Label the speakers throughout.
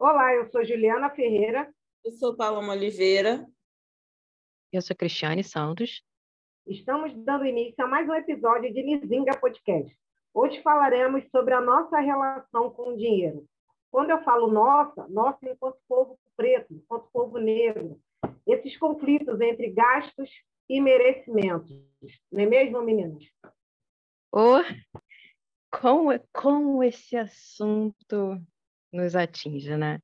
Speaker 1: Olá, eu sou Juliana Ferreira.
Speaker 2: Eu sou Paloma Oliveira.
Speaker 3: Eu sou Cristiane Santos.
Speaker 1: Estamos dando início a mais um episódio de Lizinga Podcast. Hoje falaremos sobre a nossa relação com o dinheiro. Quando eu falo nossa, nossa enquanto povo preto, enquanto povo negro, esses conflitos entre gastos e merecimentos. Não é mesmo, meninas?
Speaker 3: Oh, como, como esse assunto nos atinge, né?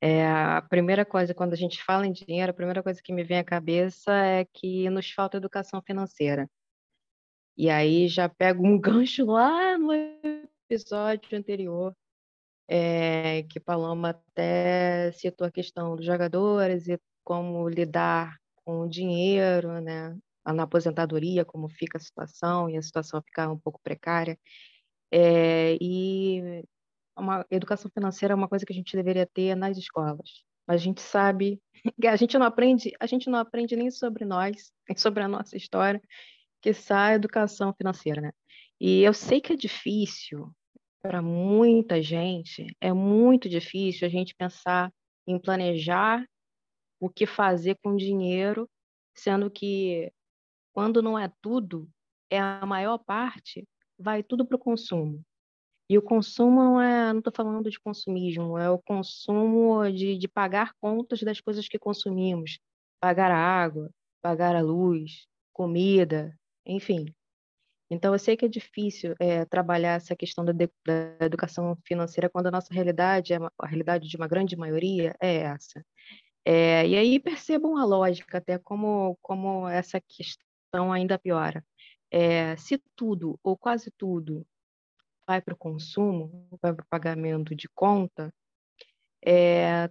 Speaker 3: É, a primeira coisa, quando a gente fala em dinheiro, a primeira coisa que me vem à cabeça é que nos falta educação financeira. E aí já pego um gancho lá no episódio anterior, é, que Paloma até citou a questão dos jogadores e como lidar com o dinheiro, né? Na aposentadoria, como fica a situação, e a situação ficar um pouco precária. É, e uma educação financeira é uma coisa que a gente deveria ter nas escolas. A gente sabe a gente não aprende, a gente não aprende nem sobre nós, nem sobre a nossa história, que sai educação financeira, né? E eu sei que é difícil para muita gente, é muito difícil a gente pensar em planejar o que fazer com dinheiro, sendo que quando não é tudo, é a maior parte, vai tudo para o consumo. E o consumo não é, não estou falando de consumismo, é o consumo de, de pagar contas das coisas que consumimos, pagar a água, pagar a luz, comida, enfim. Então, eu sei que é difícil é, trabalhar essa questão da, da, educação financeira quando a nossa realidade, é a realidade de uma grande maioria, é essa. É, e aí percebam a lógica, até como, como essa questão ainda piora. É, se tudo, ou quase tudo, vai para o consumo, vai para o pagamento de conta, é,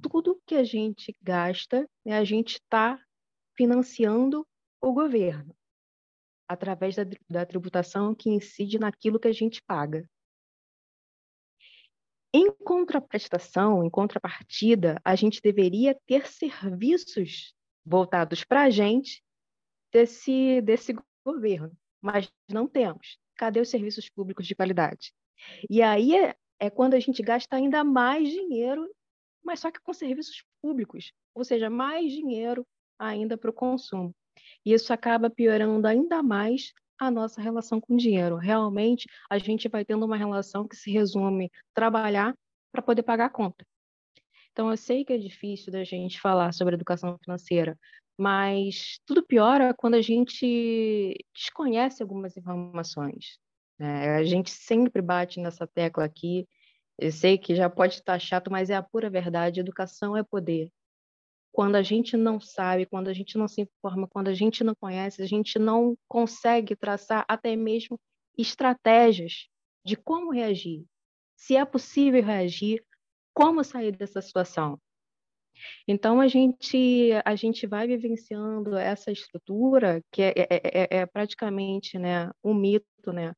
Speaker 3: tudo que a gente gasta, né, a gente está financiando o governo através da, da tributação que incide naquilo que a gente paga. Em contraprestação, em contrapartida, a gente deveria ter serviços voltados para a gente desse, desse governo, mas não temos cadê os serviços públicos de qualidade? E aí é, é quando a gente gasta ainda mais dinheiro, mas só que com serviços públicos, ou seja, mais dinheiro ainda para o consumo. E isso acaba piorando ainda mais a nossa relação com o dinheiro. Realmente, a gente vai tendo uma relação que se resume trabalhar para poder pagar a conta. Então, eu sei que é difícil da gente falar sobre educação financeira, mas tudo piora quando a gente desconhece algumas informações. Né? A gente sempre bate nessa tecla aqui. Eu sei que já pode estar chato, mas é a pura verdade. Educação é poder. Quando a gente não sabe, quando a gente não se informa, quando a gente não conhece, a gente não consegue traçar até mesmo estratégias de como reagir. Se é possível reagir, como sair dessa situação. Então a gente a gente vai vivenciando essa estrutura que é, é, é, é praticamente né, um mito, né,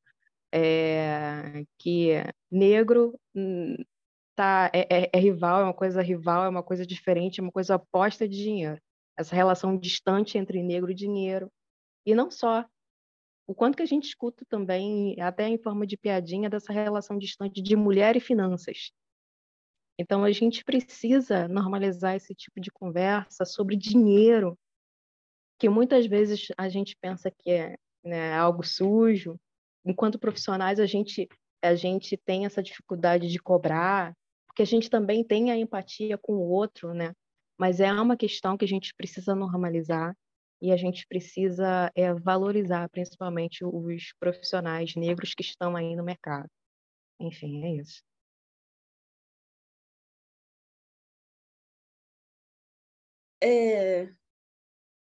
Speaker 3: é, que negro hum, tá, é, é, é, rival, é uma coisa rival, é uma coisa diferente, é uma coisa oposta de dinheiro. Essa relação distante entre negro e dinheiro. E não só. O quanto que a gente escuta também, até em forma de piadinha, dessa relação distante de mulher e finanças. Então, a gente precisa normalizar esse tipo de conversa sobre dinheiro, que muitas vezes a gente pensa que é né, algo sujo. Enquanto profissionais, a gente, a gente tem essa dificuldade de cobrar, porque a gente também tem a empatia com o outro, né? Mas é uma questão que a gente precisa normalizar e a gente precisa é, valorizar, principalmente, os profissionais negros que estão aí no mercado. Enfim, é isso.
Speaker 2: É,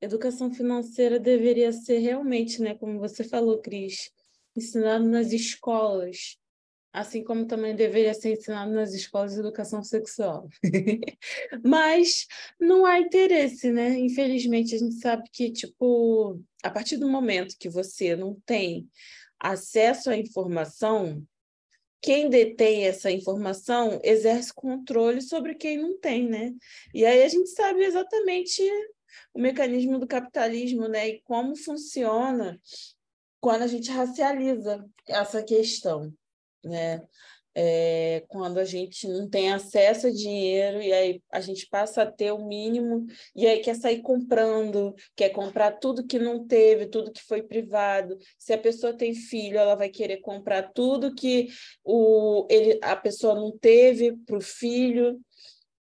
Speaker 2: educação financeira deveria ser realmente, né, como você falou, Cris, ensinado nas escolas, assim como também deveria ser ensinado nas escolas de educação sexual. Mas não há interesse, né? Infelizmente, a gente sabe que, tipo, a partir do momento que você não tem acesso à informação, quem detém essa informação exerce controle sobre quem não tem, né? E aí a gente sabe exatamente o mecanismo do capitalismo, né? E como funciona quando a gente racializa essa questão, né? É, quando a gente não tem acesso a dinheiro e aí a gente passa a ter o mínimo e aí quer sair comprando, quer comprar tudo que não teve, tudo que foi privado. Se a pessoa tem filho, ela vai querer comprar tudo que o, ele, a pessoa não teve para o filho.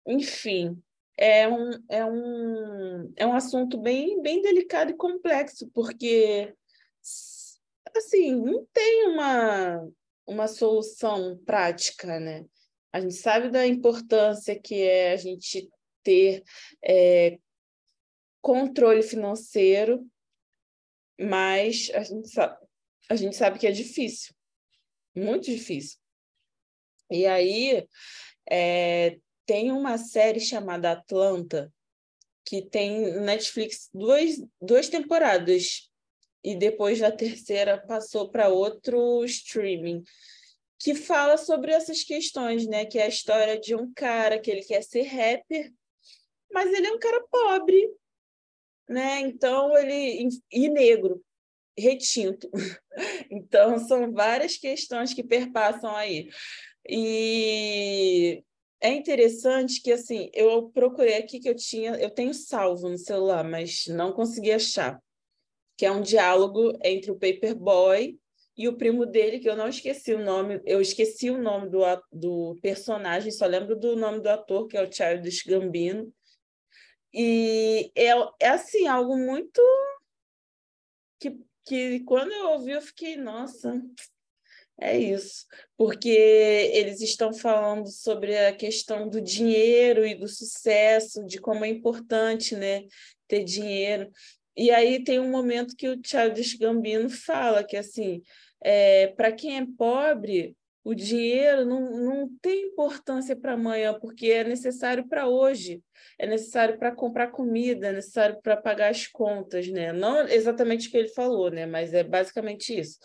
Speaker 2: Enfim, é um, é, um, é um assunto bem, bem delicado e complexo, porque assim, não tem uma uma solução prática, né? A gente sabe da importância que é a gente ter é, controle financeiro, mas a gente, sabe, a gente sabe que é difícil, muito difícil. E aí é, tem uma série chamada Atlanta, que tem Netflix duas, duas temporadas e depois da terceira passou para outro streaming que fala sobre essas questões, né? Que é a história de um cara que ele quer ser rapper, mas ele é um cara pobre, né? Então ele e negro, retinto. Então são várias questões que perpassam aí. E é interessante que assim, eu procurei aqui que eu tinha, eu tenho salvo no celular, mas não consegui achar que é um diálogo entre o Paperboy e o primo dele, que eu não esqueci o nome, eu esqueci o nome do, do personagem, só lembro do nome do ator, que é o Childish Gambino. E é, é assim, algo muito que, que quando eu ouvi, eu fiquei, nossa, é isso, porque eles estão falando sobre a questão do dinheiro e do sucesso, de como é importante né, ter dinheiro. E aí tem um momento que o Childish Gambino fala que assim, é, para quem é pobre, o dinheiro não, não tem importância para amanhã, porque é necessário para hoje, é necessário para comprar comida, é necessário para pagar as contas, né? Não exatamente o que ele falou, né? Mas é basicamente isso.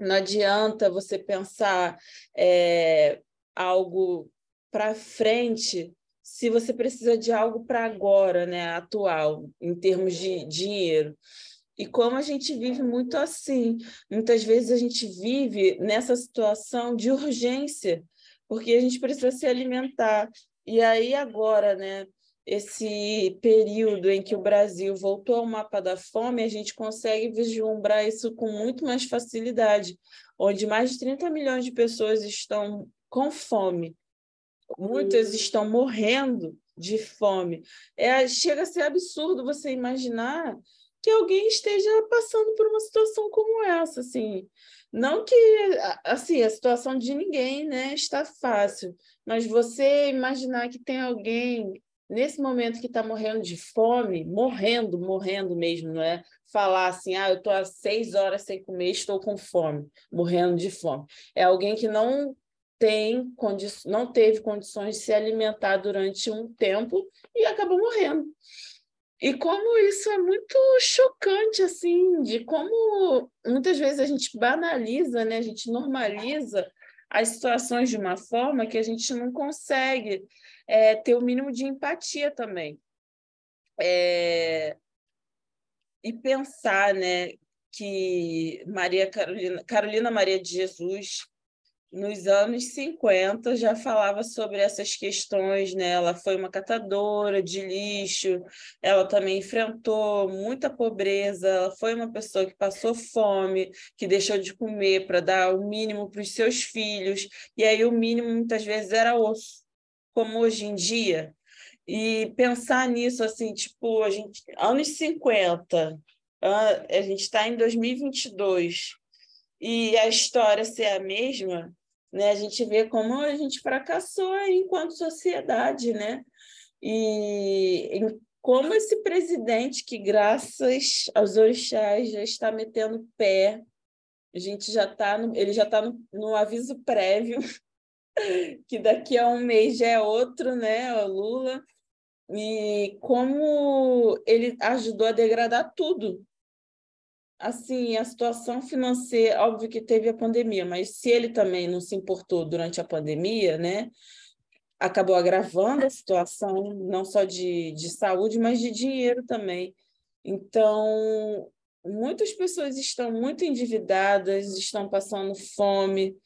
Speaker 2: Não adianta você pensar é, algo para frente se você precisa de algo para agora, né, atual, em termos de dinheiro. E como a gente vive muito assim, muitas vezes a gente vive nessa situação de urgência, porque a gente precisa se alimentar. E aí agora, né, esse período em que o Brasil voltou ao mapa da fome, a gente consegue vislumbrar isso com muito mais facilidade, onde mais de 30 milhões de pessoas estão com fome muitas estão morrendo de fome. É, chega a ser absurdo você imaginar que alguém esteja passando por uma situação como essa, assim. Não que assim, a situação de ninguém, né, está fácil, mas você imaginar que tem alguém nesse momento que está morrendo de fome, morrendo, morrendo mesmo, não é? Falar assim, ah, eu estou há seis horas sem comer, estou com fome, morrendo de fome. É alguém que não tem não teve condições de se alimentar durante um tempo e acabou morrendo. E como isso é muito chocante, assim, de como muitas vezes a gente banaliza, né? a gente normaliza as situações de uma forma que a gente não consegue é, ter o mínimo de empatia também. É... E pensar né, que Maria Carolina, Carolina Maria de Jesus nos anos 50 já falava sobre essas questões, né? Ela foi uma catadora de lixo, ela também enfrentou muita pobreza, ela foi uma pessoa que passou fome, que deixou de comer para dar o mínimo para os seus filhos, e aí o mínimo muitas vezes era osso, como hoje em dia. E pensar nisso assim, tipo, a gente anos 50, a gente está em 2022 e a história ser a mesma, né? A gente vê como a gente fracassou enquanto sociedade, né? E como esse presidente que, graças aos orixás, já está metendo pé, a gente já está no, ele já está no, no, aviso prévio que daqui a um mês já é outro, né, o Lula, e como ele ajudou a degradar tudo, assim, a situação financeira, óbvio que teve a pandemia, mas se ele também não se importou durante a pandemia, né, acabou agravando a situação, não só de, de saúde, mas de dinheiro também. Então, muitas pessoas estão muito endividadas, estão passando fome,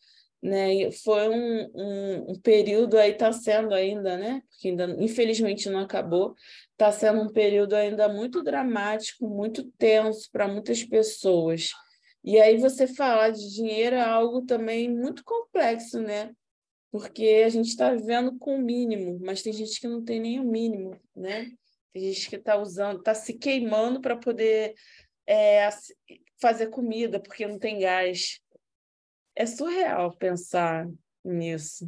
Speaker 2: né? Foi um, um, um período aí, está sendo ainda, né? Porque ainda, infelizmente, não acabou. Está sendo um período ainda muito dramático, muito tenso para muitas pessoas. E aí você falar de dinheiro é algo também muito complexo, né? Porque a gente está vivendo com o mínimo, mas tem gente que não tem nem o mínimo, né? Tem gente que está usando, está se queimando para poder é, fazer comida, porque não tem gás. É surreal pensar nisso.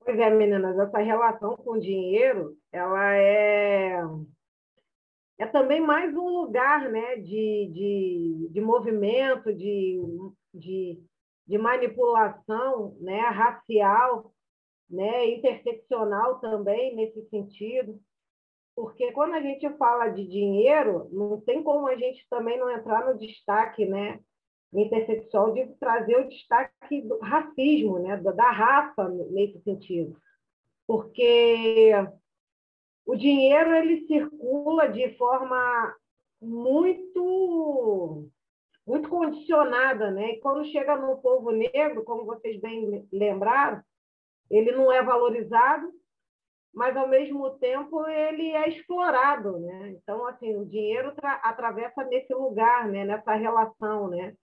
Speaker 1: Pois é, meninas, essa relação com o dinheiro, ela é é também mais um lugar né, de, de, de movimento, de, de, de manipulação né, racial, né, interseccional também, nesse sentido. Porque quando a gente fala de dinheiro, não tem como a gente também não entrar no destaque né, intersexual de trazer o destaque do racismo, né, da raça nesse sentido. Porque o dinheiro ele circula de forma muito muito condicionada, né? E quando chega no povo negro, como vocês bem lembraram, ele não é valorizado, mas ao mesmo tempo ele é explorado, né? Então assim o dinheiro atravessa nesse lugar, né? Nessa relação, né?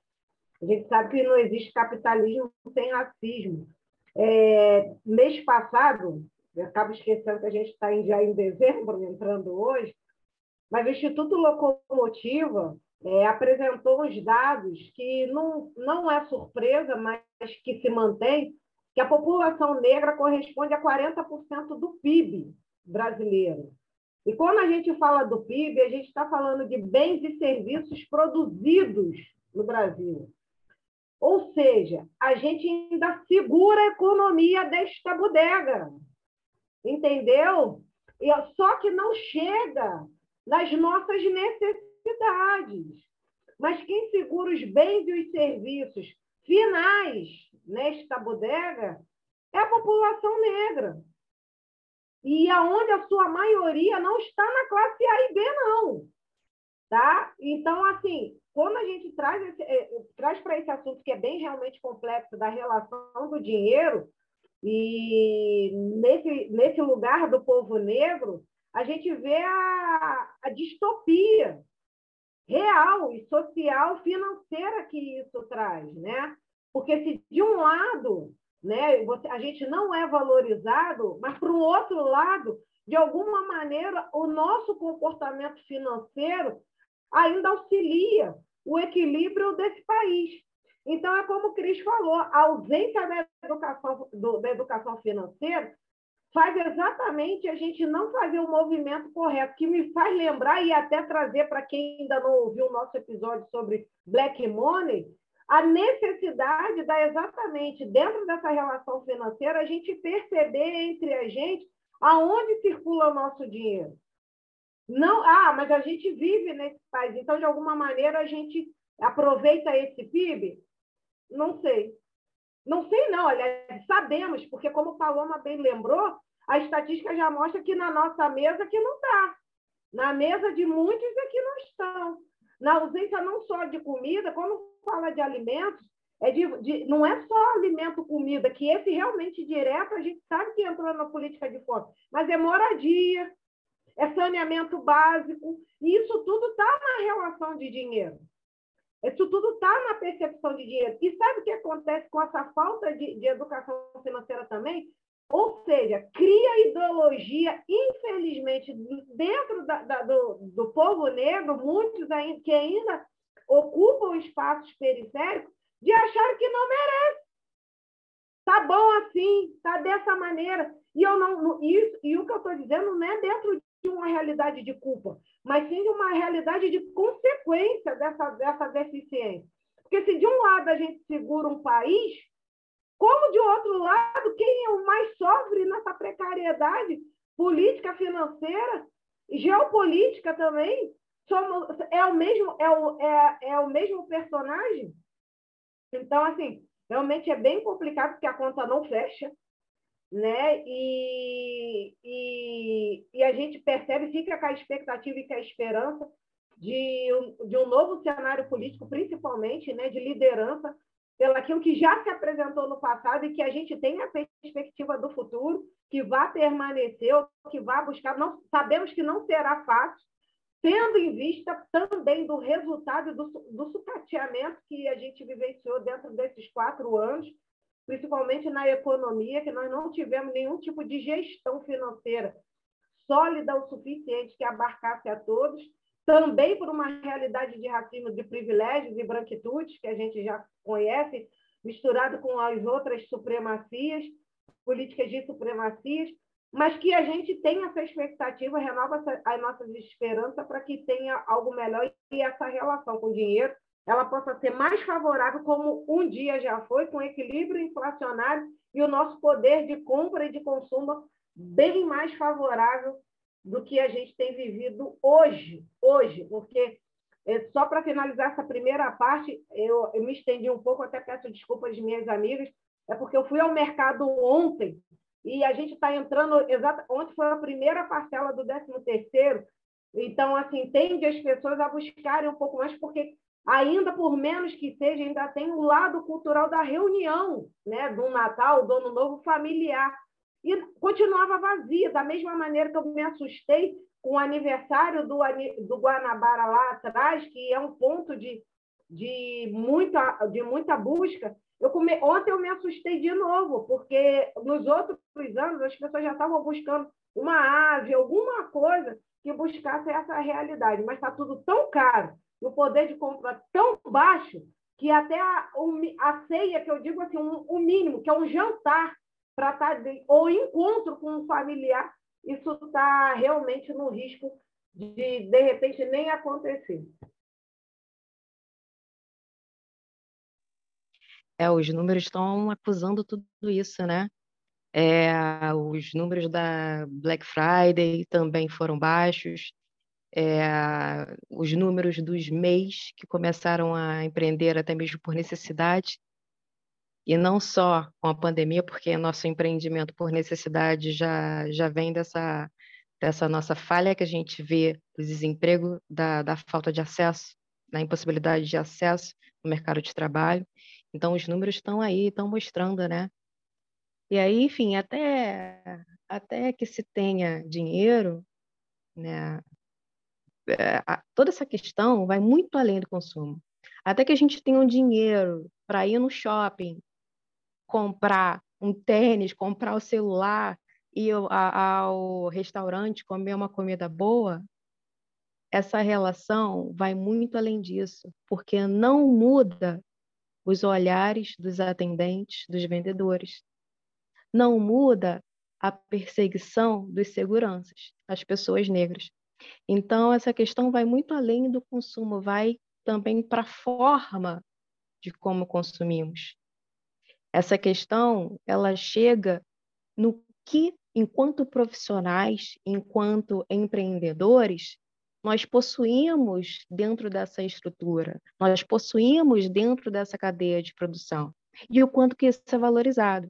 Speaker 1: A gente sabe que não existe capitalismo sem racismo. É, mês passado, eu acabo esquecendo que a gente está já em dezembro, entrando hoje, mas o Instituto Locomotiva é, apresentou uns dados que não, não é surpresa, mas que se mantém, que a população negra corresponde a 40% do PIB brasileiro. E quando a gente fala do PIB, a gente está falando de bens e serviços produzidos no Brasil. Ou seja, a gente ainda segura a economia desta bodega. Entendeu? E, só que não chega nas nossas necessidades. Mas quem segura os bens e os serviços finais nesta bodega é a população negra. E aonde a sua maioria não está na classe A e B, não. Tá? Então, assim, quando a gente traz, eh, traz para esse assunto que é bem realmente complexo da relação do dinheiro, e nesse, nesse lugar do povo negro, a gente vê a, a distopia real e social financeira que isso traz, né? Porque se de um lado, né, você, a gente não é valorizado, mas para o outro lado, de alguma maneira, o nosso comportamento financeiro ainda auxilia o equilíbrio desse país. Então, é como o Cris falou, a ausência da educação, do, da educação financeira faz exatamente a gente não fazer o movimento correto, que me faz lembrar e até trazer para quem ainda não ouviu o nosso episódio sobre Black Money, a necessidade da exatamente dentro dessa relação financeira a gente perceber entre a gente aonde circula o nosso dinheiro. Não, ah, mas a gente vive nesse país, então de alguma maneira a gente aproveita esse PIB não sei. Não sei, não. Olha, sabemos, porque, como o Paloma bem lembrou, a estatística já mostra que na nossa mesa que não está. Na mesa de muitos é que não estão. Na ausência não só de comida, quando fala de alimentos, é de, de, não é só alimento, comida, que esse realmente direto a gente sabe que entrou na política de fome, mas é moradia, é saneamento básico, e isso tudo está na relação de dinheiro. Isso tudo está na percepção de dinheiro. E sabe o que acontece com essa falta de, de educação financeira também? Ou seja, cria ideologia, infelizmente, dentro da, da, do, do povo negro, muitos ainda, que ainda ocupam espaços periféricos, de achar que não merece. Tá bom assim, tá dessa maneira. E eu não, isso, e o que eu estou dizendo não é dentro de uma realidade de culpa, mas sim de uma realidade de consequência dessa, dessa deficiência. Porque se de um lado a gente segura um país, como de outro lado, quem é o mais sofre nessa precariedade política, financeira, geopolítica também, somos, é, o mesmo, é, o, é, é o mesmo personagem? Então, assim, realmente é bem complicado porque a conta não fecha né? E, e, e, a gente percebe, fica com a expectativa e com a esperança de um, de um novo cenário político, principalmente né, de liderança, pelo aquilo que já se apresentou no passado e que a gente tem a perspectiva do futuro, que vai permanecer, que vai buscar. Não, sabemos que não será fácil, tendo em vista também do resultado do, do sucateamento que a gente vivenciou dentro desses quatro anos, principalmente na economia, que nós não tivemos nenhum tipo de gestão financeira sólida o suficiente que abarcasse a todos, também por uma realidade de racismo de privilégios e branquitudes, que a gente já conhece, misturado com as outras supremacias, políticas de supremacias, mas que a gente tenha essa expectativa, renova as nossas esperanças para que tenha algo melhor e essa relação com o dinheiro ela possa ser mais favorável, como um dia já foi, com equilíbrio inflacionário e o nosso poder de compra e de consumo bem mais favorável do que a gente tem vivido hoje, hoje, porque é, só para finalizar essa primeira parte, eu, eu me estendi um pouco, até peço desculpas de minhas amigas, é porque eu fui ao mercado ontem e a gente está entrando, exata, ontem foi a primeira parcela do 13 terceiro, então, assim, tende as pessoas a buscarem um pouco mais, porque ainda por menos que seja, ainda tem o lado cultural da reunião, né, do Natal, do Ano Novo familiar. E continuava vazia, da mesma maneira que eu me assustei com o aniversário do, do Guanabara lá atrás, que é um ponto de, de, muita, de muita busca. Eu come... Ontem eu me assustei de novo, porque nos outros anos as pessoas já estavam buscando uma ave, alguma coisa que buscasse essa realidade, mas está tudo tão caro e o poder de compra tão baixo que até a, a ceia, que eu digo assim, um, o mínimo, que é um jantar para estar tá de, ou encontro com um familiar, isso está realmente no risco de, de repente, nem acontecer.
Speaker 3: É, os números estão acusando tudo isso, né? É, os números da Black Friday também foram baixos é, os números dos MEIs que começaram a empreender até mesmo por necessidade, e não só com a pandemia, porque nosso empreendimento por necessidade já, já vem dessa, dessa nossa falha que a gente vê do desemprego, da, da falta de acesso, da impossibilidade de acesso no mercado de trabalho. Então, os números estão aí, estão mostrando, né? E aí, enfim, até, até que se tenha dinheiro, né, toda essa questão vai muito além do consumo. Até que a gente tenha um dinheiro para ir no shopping, comprar um tênis, comprar o celular, ir ao restaurante comer uma comida boa, essa relação vai muito além disso, porque não muda os olhares dos atendentes, dos vendedores. Não muda a perseguição dos seguranças, as pessoas negras. Então, essa questão vai muito além do consumo, vai também para a forma de como consumimos. Essa questão, ela chega no que, enquanto profissionais, enquanto empreendedores, nós possuímos dentro dessa estrutura, nós possuímos dentro dessa cadeia de produção, e o quanto que isso é valorizado.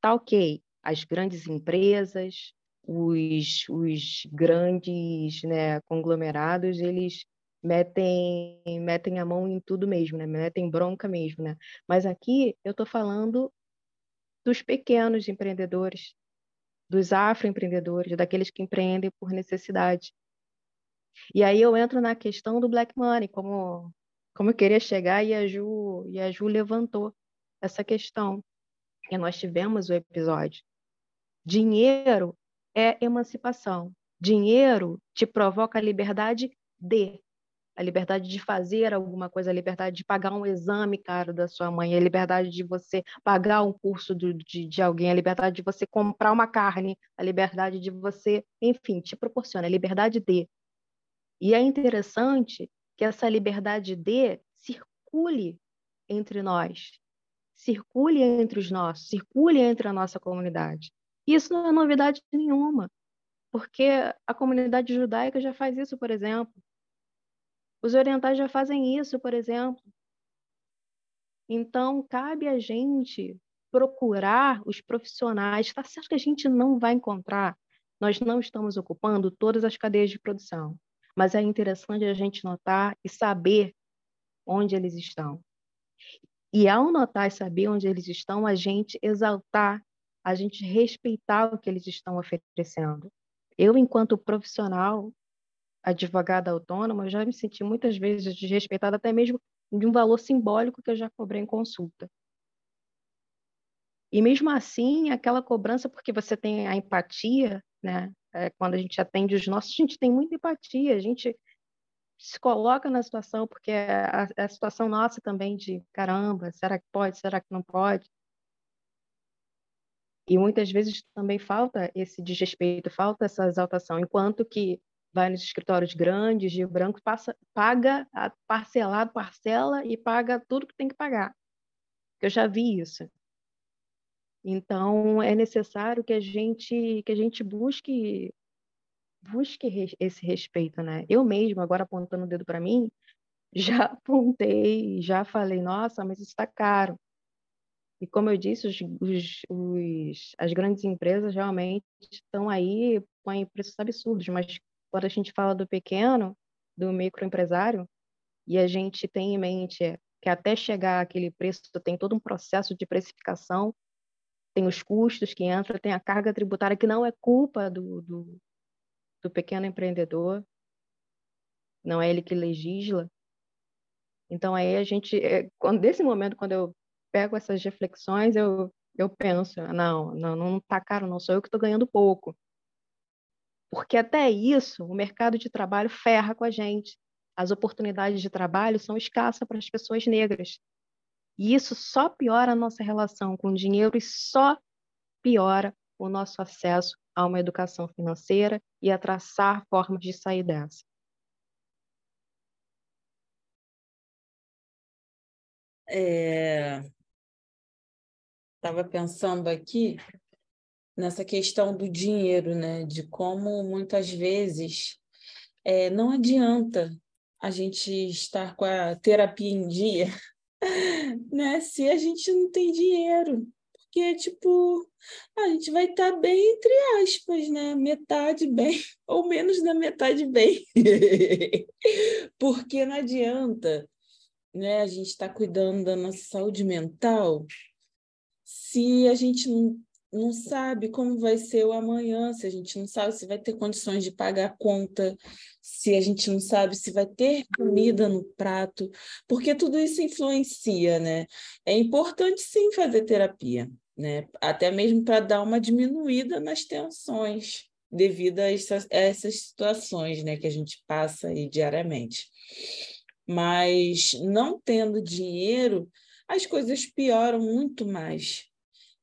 Speaker 3: Tá ok, as grandes empresas, os, os grandes né, conglomerados, eles metem, metem a mão em tudo mesmo, né? metem bronca mesmo. Né? Mas aqui eu estou falando dos pequenos empreendedores, dos afroempreendedores, daqueles que empreendem por necessidade. E aí eu entro na questão do black money, como, como eu queria chegar e a Ju, e a Ju levantou essa questão. E nós tivemos o episódio. Dinheiro é emancipação. Dinheiro te provoca a liberdade de a liberdade de fazer alguma coisa, a liberdade de pagar um exame caro da sua mãe, a liberdade de você pagar um curso do, de, de alguém, a liberdade de você comprar uma carne, a liberdade de você, enfim, te proporciona a liberdade de. E é interessante que essa liberdade de circule entre nós, circule entre os nossos, circule entre a nossa comunidade. Isso não é novidade nenhuma, porque a comunidade judaica já faz isso, por exemplo. Os orientais já fazem isso, por exemplo. Então, cabe a gente procurar os profissionais. Está certo que a gente não vai encontrar, nós não estamos ocupando todas as cadeias de produção, mas é interessante a gente notar e saber onde eles estão. E ao notar e saber onde eles estão, a gente exaltar, a gente respeitar o que eles estão oferecendo. Eu, enquanto profissional, advogada autônoma, já me senti muitas vezes desrespeitada, até mesmo de um valor simbólico que eu já cobrei em consulta. E mesmo assim, aquela cobrança, porque você tem a empatia, né? É, quando a gente atende os nossos, a gente tem muita empatia, a gente se coloca na situação, porque é a, é a situação nossa também de caramba, será que pode, será que não pode? E muitas vezes também falta esse desrespeito, falta essa exaltação, enquanto que vai nos escritórios grandes, de branco, passa, paga parcelado, parcela e paga tudo que tem que pagar. Eu já vi isso. Então é necessário que a gente que a gente busque busque esse respeito, né? Eu mesmo agora apontando o dedo para mim, já apontei, já falei, nossa, mas isso está caro. E como eu disse, os, os, os, as grandes empresas realmente estão aí, põem preços absurdos, mas quando a gente fala do pequeno, do microempresário, e a gente tem em mente que até chegar àquele preço tem todo um processo de precificação, tem os custos que entram, tem a carga tributária que não é culpa do, do, do pequeno empreendedor, não é ele que legisla. Então aí a gente, é, quando desse momento quando eu pego essas reflexões, eu eu penso, não, não, não tá caro, não sou eu que estou ganhando pouco. Porque até isso, o mercado de trabalho ferra com a gente. As oportunidades de trabalho são escassas para as pessoas negras. E isso só piora a nossa relação com o dinheiro e só piora o nosso acesso a uma educação financeira e a traçar formas de sair dessa.
Speaker 2: Estava pensando aqui nessa questão do dinheiro, né? De como muitas vezes é, não adianta a gente estar com a terapia em dia, né? Se a gente não tem dinheiro. Porque, tipo, a gente vai estar tá bem, entre aspas, né? Metade bem, ou menos da metade bem. Porque não adianta né, a gente estar tá cuidando da nossa saúde mental se a gente não não sabe como vai ser o amanhã, se a gente não sabe se vai ter condições de pagar a conta, se a gente não sabe se vai ter comida no prato, porque tudo isso influencia, né? É importante sim fazer terapia, né? Até mesmo para dar uma diminuída nas tensões devido a essas, a essas situações, né, que a gente passa aí diariamente. Mas não tendo dinheiro, as coisas pioram muito mais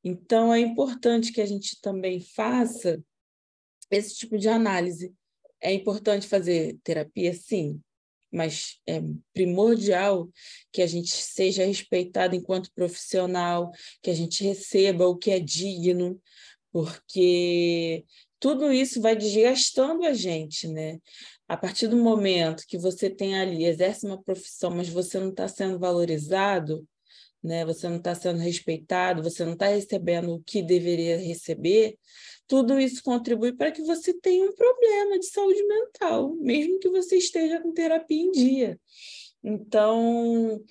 Speaker 2: então, é importante que a gente também faça esse tipo de análise. É importante fazer terapia, sim, mas é primordial que a gente seja respeitado enquanto profissional, que a gente receba o que é digno, porque tudo isso vai desgastando a gente, né? A partir do momento que você tem ali, exerce uma profissão, mas você não está sendo valorizado, né? Você não está sendo respeitado, você não está recebendo o que deveria receber, tudo isso contribui para que você tenha um problema de saúde mental, mesmo que você esteja com terapia em dia. Então,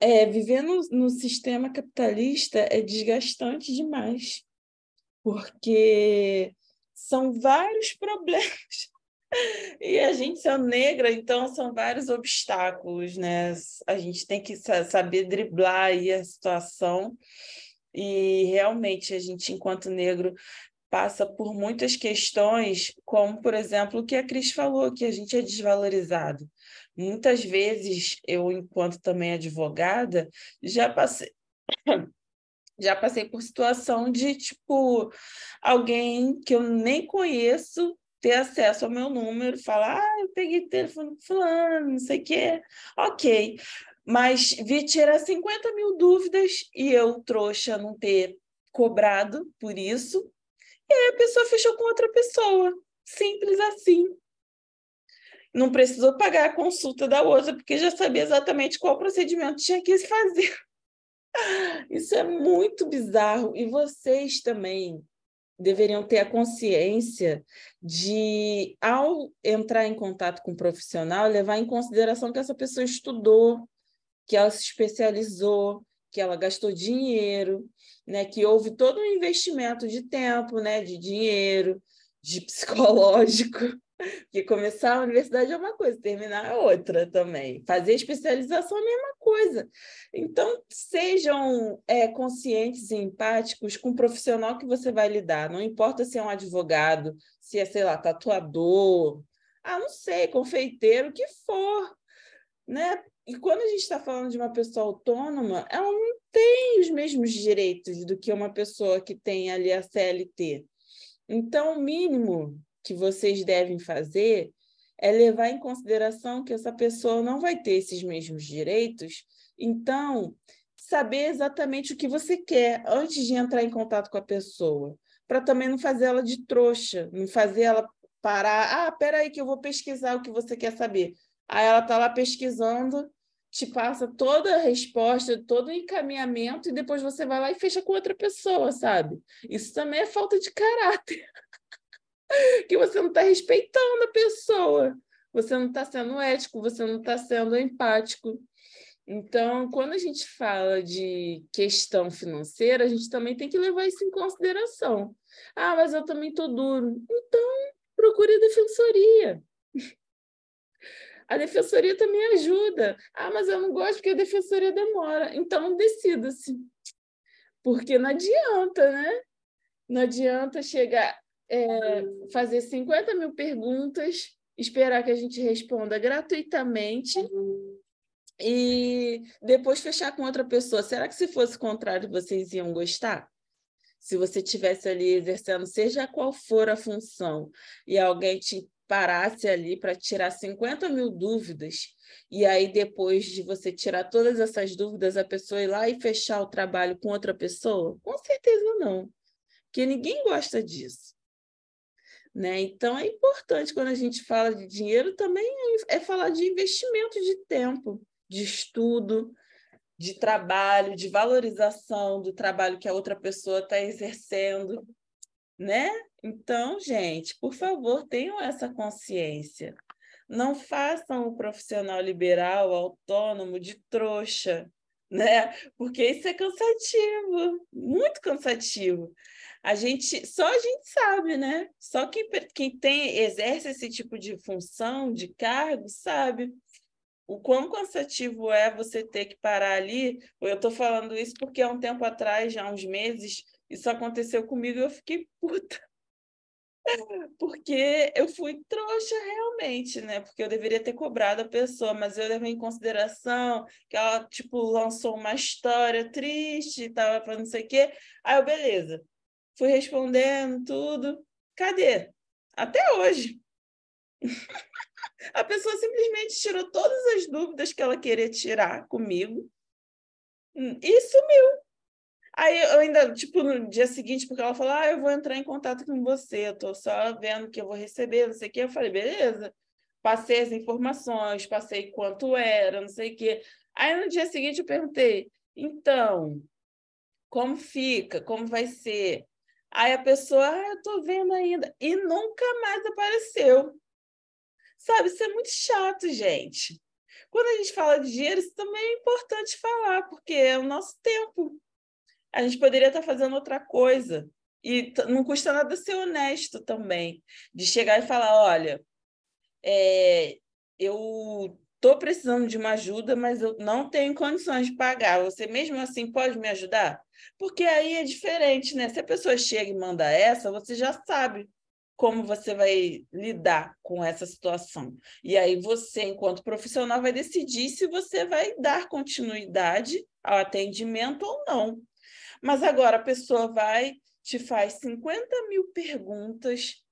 Speaker 2: é, viver no, no sistema capitalista é desgastante demais, porque são vários problemas e a gente sendo negra, então são vários obstáculos, né? A gente tem que saber driblar aí a situação e realmente a gente, enquanto negro, passa por muitas questões, como, por exemplo, o que a Cris falou, que a gente é desvalorizado. Muitas vezes, eu, enquanto também advogada, já passei... Já passei por situação de, tipo, alguém que eu nem conheço ter acesso ao meu número, falar, ah, eu peguei telefone fulano, não sei o quê. Ok. Mas vi tirar 50 mil dúvidas e eu, trouxa, não ter cobrado por isso. E aí a pessoa fechou com outra pessoa. Simples assim. Não precisou pagar a consulta da outra, porque já sabia exatamente qual procedimento tinha que fazer. Isso é muito bizarro. E vocês também deveriam ter a consciência de, ao entrar em contato com um profissional, levar em consideração que essa pessoa estudou, que ela se especializou, que ela gastou dinheiro, né, que houve todo um investimento de tempo, né, de dinheiro, de psicológico, porque começar a universidade é uma coisa, terminar é outra também. Fazer especialização é a mesma coisa. Então, sejam é, conscientes e empáticos com o profissional que você vai lidar. Não importa se é um advogado, se é, sei lá, tatuador, ah, não sei, confeiteiro, o que for. Né? E quando a gente está falando de uma pessoa autônoma, ela não tem os mesmos direitos do que uma pessoa que tem ali a CLT. Então, o mínimo que vocês devem fazer é levar em consideração que essa pessoa não vai ter esses mesmos direitos. Então, saber exatamente o que você quer antes de entrar em contato com a pessoa, para também não fazer ela de trouxa, não fazer ela parar. Ah, peraí, que eu vou pesquisar o que você quer saber. Aí ela está lá pesquisando, te passa toda a resposta, todo o encaminhamento, e depois você vai lá e fecha com outra pessoa, sabe? Isso também é falta de caráter. que você não está respeitando a pessoa, você não está sendo ético, você não está sendo empático. Então, quando a gente fala de questão financeira, a gente também tem que levar isso em consideração. Ah, mas eu também estou duro. Então, procure a defensoria. A defensoria também ajuda. Ah, mas eu não gosto porque a defensoria demora. Então, decida-se. Porque não adianta, né? Não adianta chegar é, fazer 50 mil perguntas, esperar que a gente responda gratuitamente e depois fechar com outra pessoa. Será que se fosse o contrário, vocês iam gostar? Se você tivesse ali exercendo, seja qual for a função, e alguém te parasse ali para tirar 50 mil dúvidas, e aí depois de você tirar todas essas dúvidas, a pessoa ir lá e fechar o trabalho com outra pessoa? Com certeza não, porque ninguém gosta disso. Né? Então, é importante, quando a gente fala de dinheiro, também é falar de investimento de tempo, de estudo, de trabalho, de valorização do trabalho que a outra pessoa está exercendo. Né? Então, gente, por favor, tenham essa consciência. Não façam o profissional liberal, autônomo, de trouxa, né? Porque isso é cansativo, muito cansativo a gente só a gente sabe, né? Só quem, quem tem exerce esse tipo de função, de cargo, sabe o quão cansativo é você ter que parar ali. Eu estou falando isso porque há um tempo atrás, já há uns meses, isso aconteceu comigo e eu fiquei puta. Porque eu fui trouxa realmente, né? Porque eu deveria ter cobrado a pessoa, mas eu levei em consideração que ela, tipo, lançou uma história triste, tava falando não sei o quê. Aí eu, beleza fui respondendo tudo. Cadê? Até hoje. A pessoa simplesmente tirou todas as dúvidas que ela queria tirar comigo hum, e sumiu. Aí eu ainda, tipo, no dia seguinte, porque ela falou, ah, eu vou entrar em contato com você, eu tô só vendo que eu vou receber, não sei o quê. Eu falei, beleza. Passei as informações, passei quanto era, não sei o quê. Aí no dia seguinte eu perguntei, então, como fica? Como vai ser? Aí a pessoa, ah, eu tô vendo ainda, e nunca mais apareceu. Sabe, isso é muito chato, gente. Quando a gente fala de dinheiro, isso também é importante falar, porque é o nosso tempo. A gente poderia estar fazendo outra coisa. E não custa nada ser honesto também, de chegar e falar: olha, é, eu estou precisando de uma ajuda, mas eu não tenho condições de pagar. Você mesmo assim pode me ajudar? Porque aí é diferente, né? Se a pessoa chega e manda essa, você já sabe como você vai lidar com essa situação. E aí você, enquanto profissional, vai decidir se você vai dar continuidade ao atendimento ou não. Mas agora a pessoa vai, te faz 50 mil perguntas,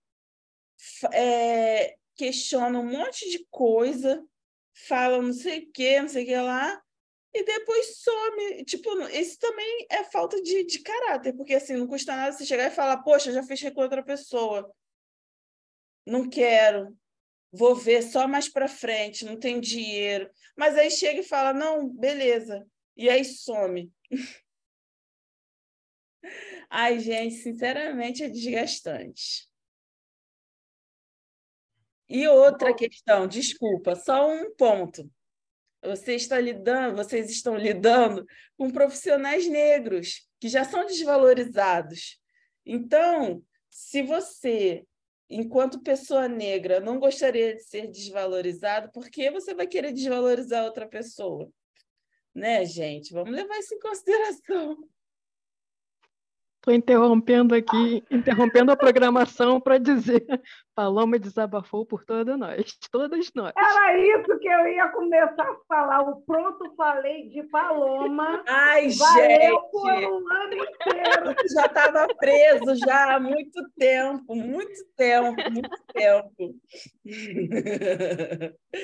Speaker 2: é, questiona um monte de coisa, fala não sei o que, não sei o que lá, e depois some. Tipo, isso também é falta de, de caráter, porque assim, não custa nada você chegar e falar, poxa, já fechei com outra pessoa. Não quero. Vou ver só mais para frente, não tem dinheiro. Mas aí chega e fala, não, beleza. E aí some. Ai, gente, sinceramente é desgastante. E outra questão, desculpa, só um ponto. Você está lidando, vocês estão lidando com profissionais negros que já são desvalorizados. Então, se você, enquanto pessoa negra, não gostaria de ser desvalorizado, por que você vai querer desvalorizar outra pessoa? Né, gente? Vamos levar isso em consideração.
Speaker 3: Estou interrompendo aqui, interrompendo a programação para dizer, Paloma desabafou por todas nós, todas nós.
Speaker 1: Era isso que eu ia começar a falar, o pronto falei de Paloma.
Speaker 2: Ai, valeu gente! por um ano inteiro. Já estava preso já há muito tempo, muito tempo, muito tempo.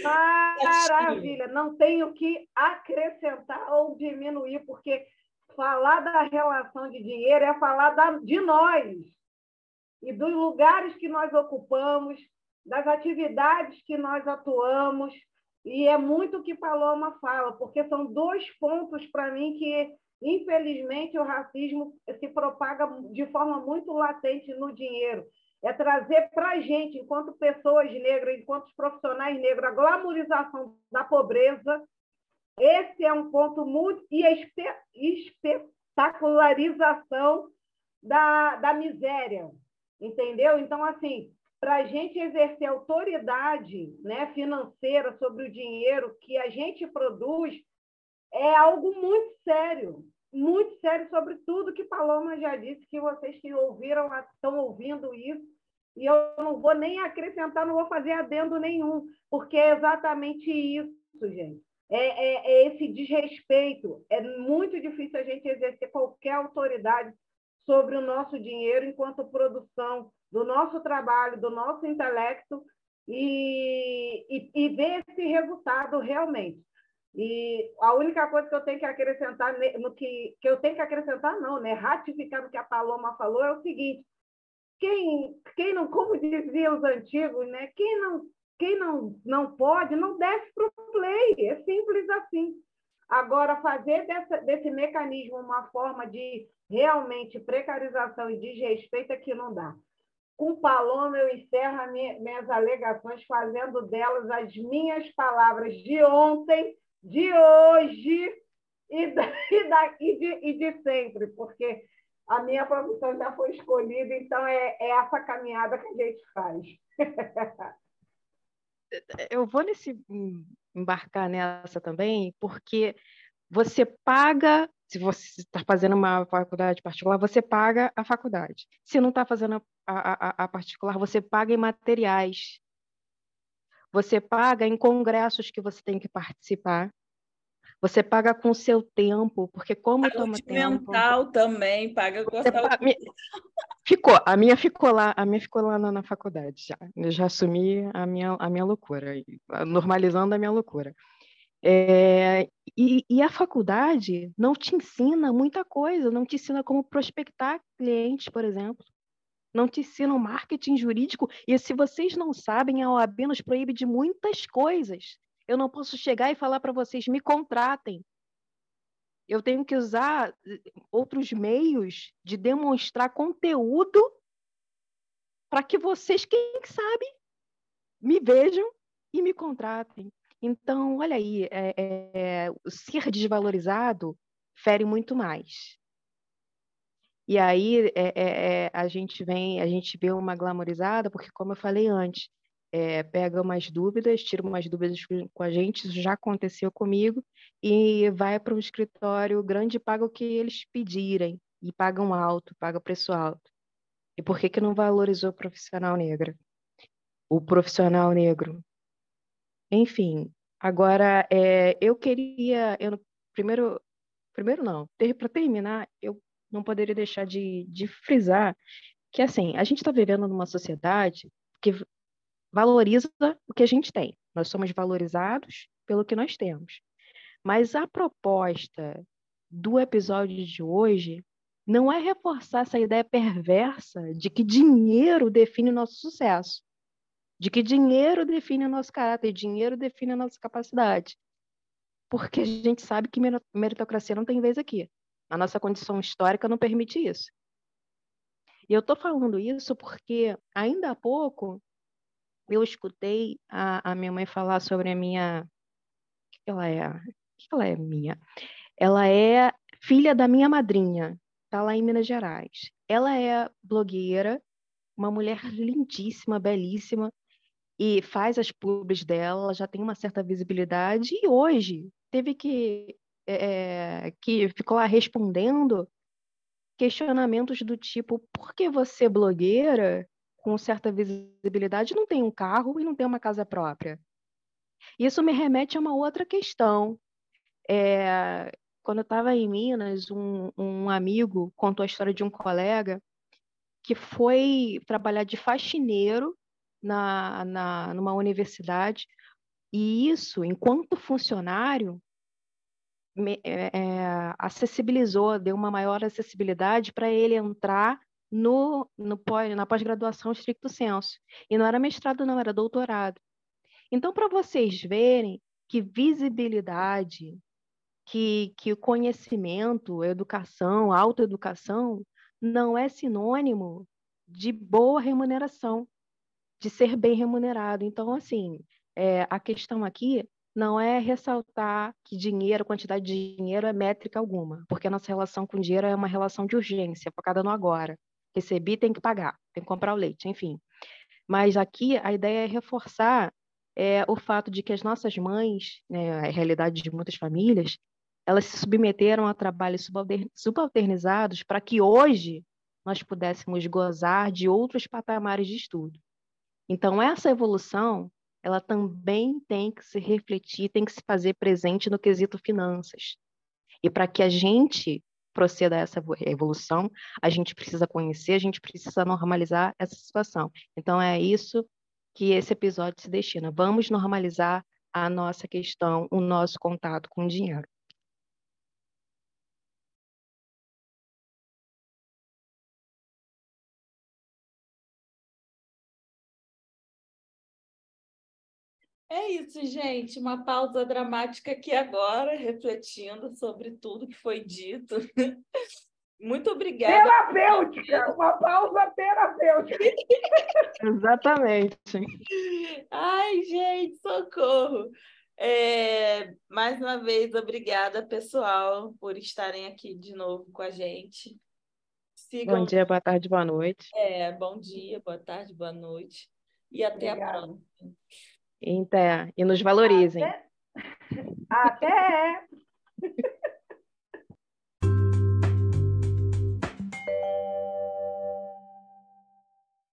Speaker 1: Maravilha, não tenho que acrescentar ou diminuir, porque falar da relação de dinheiro é falar da, de nós e dos lugares que nós ocupamos, das atividades que nós atuamos. E é muito o que Paloma fala, porque são dois pontos para mim que, infelizmente, o racismo se propaga de forma muito latente no dinheiro. É trazer para a gente, enquanto pessoas negras, enquanto profissionais negros, a glamorização da pobreza, esse é um ponto muito. E a espetacularização da, da miséria, entendeu? Então, assim, para a gente exercer autoridade né, financeira sobre o dinheiro que a gente produz, é algo muito sério, muito sério sobre tudo que Paloma já disse, que vocês que ouviram estão ouvindo isso, e eu não vou nem acrescentar, não vou fazer adendo nenhum, porque é exatamente isso, gente é, é, é esse desrespeito. É muito difícil a gente exercer qualquer autoridade sobre o nosso dinheiro enquanto produção do nosso trabalho, do nosso intelecto e, e, e ver esse resultado realmente. E a única coisa que eu tenho que acrescentar no que, que eu tenho que acrescentar não, né, ratificar o que a Paloma falou é o seguinte: quem, quem não, como diziam os antigos, né, quem não quem não, não pode, não desce para o play. É simples assim. Agora, fazer dessa, desse mecanismo uma forma de realmente precarização e desrespeito é que não dá. Com Paloma, eu encerro minha, minhas alegações fazendo delas as minhas palavras de ontem, de hoje e, da, e, da, e, de, e de sempre, porque a minha profissão já foi escolhida, então é, é essa caminhada que a gente faz.
Speaker 3: eu vou nesse embarcar nessa também, porque você paga, se você está fazendo uma faculdade particular, você paga a faculdade. Se não está fazendo a, a, a particular, você paga em materiais. Você paga em congressos que você tem que participar. Você paga com o seu tempo, porque como
Speaker 2: Saúde toma tempo... mental também, paga com a
Speaker 3: saúde Ficou, a minha ficou lá, a minha ficou lá na, na, faculdade já. Eu já assumi a minha, a minha loucura, normalizando a minha loucura. É, e, e, a faculdade não te ensina muita coisa, não te ensina como prospectar clientes, por exemplo. Não te ensina o marketing jurídico. E se vocês não sabem, a OAB nos proíbe de muitas coisas. Eu não posso chegar e falar para vocês, me contratem eu tenho que usar eh, outros meios de demonstrar conteúdo para que vocês, quem sabe, me vejam e me contratem. Então, olha aí, é, é, ser desvalorizado fere muito mais. E aí é, é, é, a gente vem, a gente vê uma glamorizada, porque como eu falei antes, é, pega umas dúvidas, tira umas dúvidas com a gente, isso já aconteceu comigo, e vai para um escritório grande e paga o que eles pedirem, e pagam alto, paga preço alto. E por que, que não valorizou o profissional negro? O profissional negro. Enfim, agora é, eu queria, eu, primeiro, primeiro não, para terminar, eu não poderia deixar de, de frisar que assim, a gente está vivendo numa sociedade que valoriza o que a gente tem. Nós somos valorizados pelo que nós temos. Mas a proposta do episódio de hoje não é reforçar essa ideia perversa de que dinheiro define o nosso sucesso, de que dinheiro define o nosso caráter, dinheiro define a nossa capacidade. Porque a gente sabe que meritocracia não tem vez aqui. A nossa condição histórica não permite isso. E eu estou falando isso porque ainda há pouco eu escutei a, a minha mãe falar sobre a minha. O que ela é? O que ela é minha? Ela é filha da minha madrinha, está lá em Minas Gerais. Ela é blogueira, uma mulher lindíssima, belíssima, e faz as pubs dela, ela já tem uma certa visibilidade, e hoje teve que. É, que ficou lá respondendo questionamentos do tipo: por que você, blogueira, com certa visibilidade, não tem um carro e não tem uma casa própria? Isso me remete a uma outra questão. É, quando eu estava em Minas, um, um amigo contou a história de um colega que foi trabalhar de faxineiro na, na, numa universidade, e isso, enquanto funcionário, me, é, é acessibilizou, deu uma maior acessibilidade para ele entrar no, no pós, na pós-graduação estricto senso. E não era mestrado, não, era doutorado. Então, para vocês verem que visibilidade, que, que o conhecimento, educação, autoeducação, não é sinônimo de boa remuneração, de ser bem remunerado. Então, assim, é, a questão aqui não é ressaltar que dinheiro, quantidade de dinheiro é métrica alguma, porque a nossa relação com dinheiro é uma relação de urgência, focada no agora. Recebi, tem que pagar, tem que comprar o leite, enfim. Mas aqui a ideia é reforçar é, o fato de que as nossas mães, né, a realidade de muitas famílias, elas se submeteram a trabalhos subalternizados para que hoje nós pudéssemos gozar de outros patamares de estudo. Então, essa evolução, ela também tem que se refletir, tem que se fazer presente no quesito finanças. E para que a gente proceda essa evolução, a gente precisa conhecer, a gente precisa normalizar essa situação. Então, é isso que esse episódio se destina. Vamos normalizar a nossa questão, o nosso contato com o dinheiro.
Speaker 2: É isso, gente. Uma pausa dramática aqui agora, refletindo sobre tudo que foi dito. Muito obrigada.
Speaker 1: Terapêutica, uma pausa terapêutica.
Speaker 3: Exatamente.
Speaker 2: Ai, gente, socorro. É, mais uma vez, obrigada, pessoal, por estarem aqui de novo com a gente.
Speaker 3: Sigam... Bom dia, boa tarde, boa noite.
Speaker 2: É, bom dia, boa tarde, boa noite. E até Obrigada. a próxima.
Speaker 3: Até. E nos valorizem.
Speaker 1: Até. Até.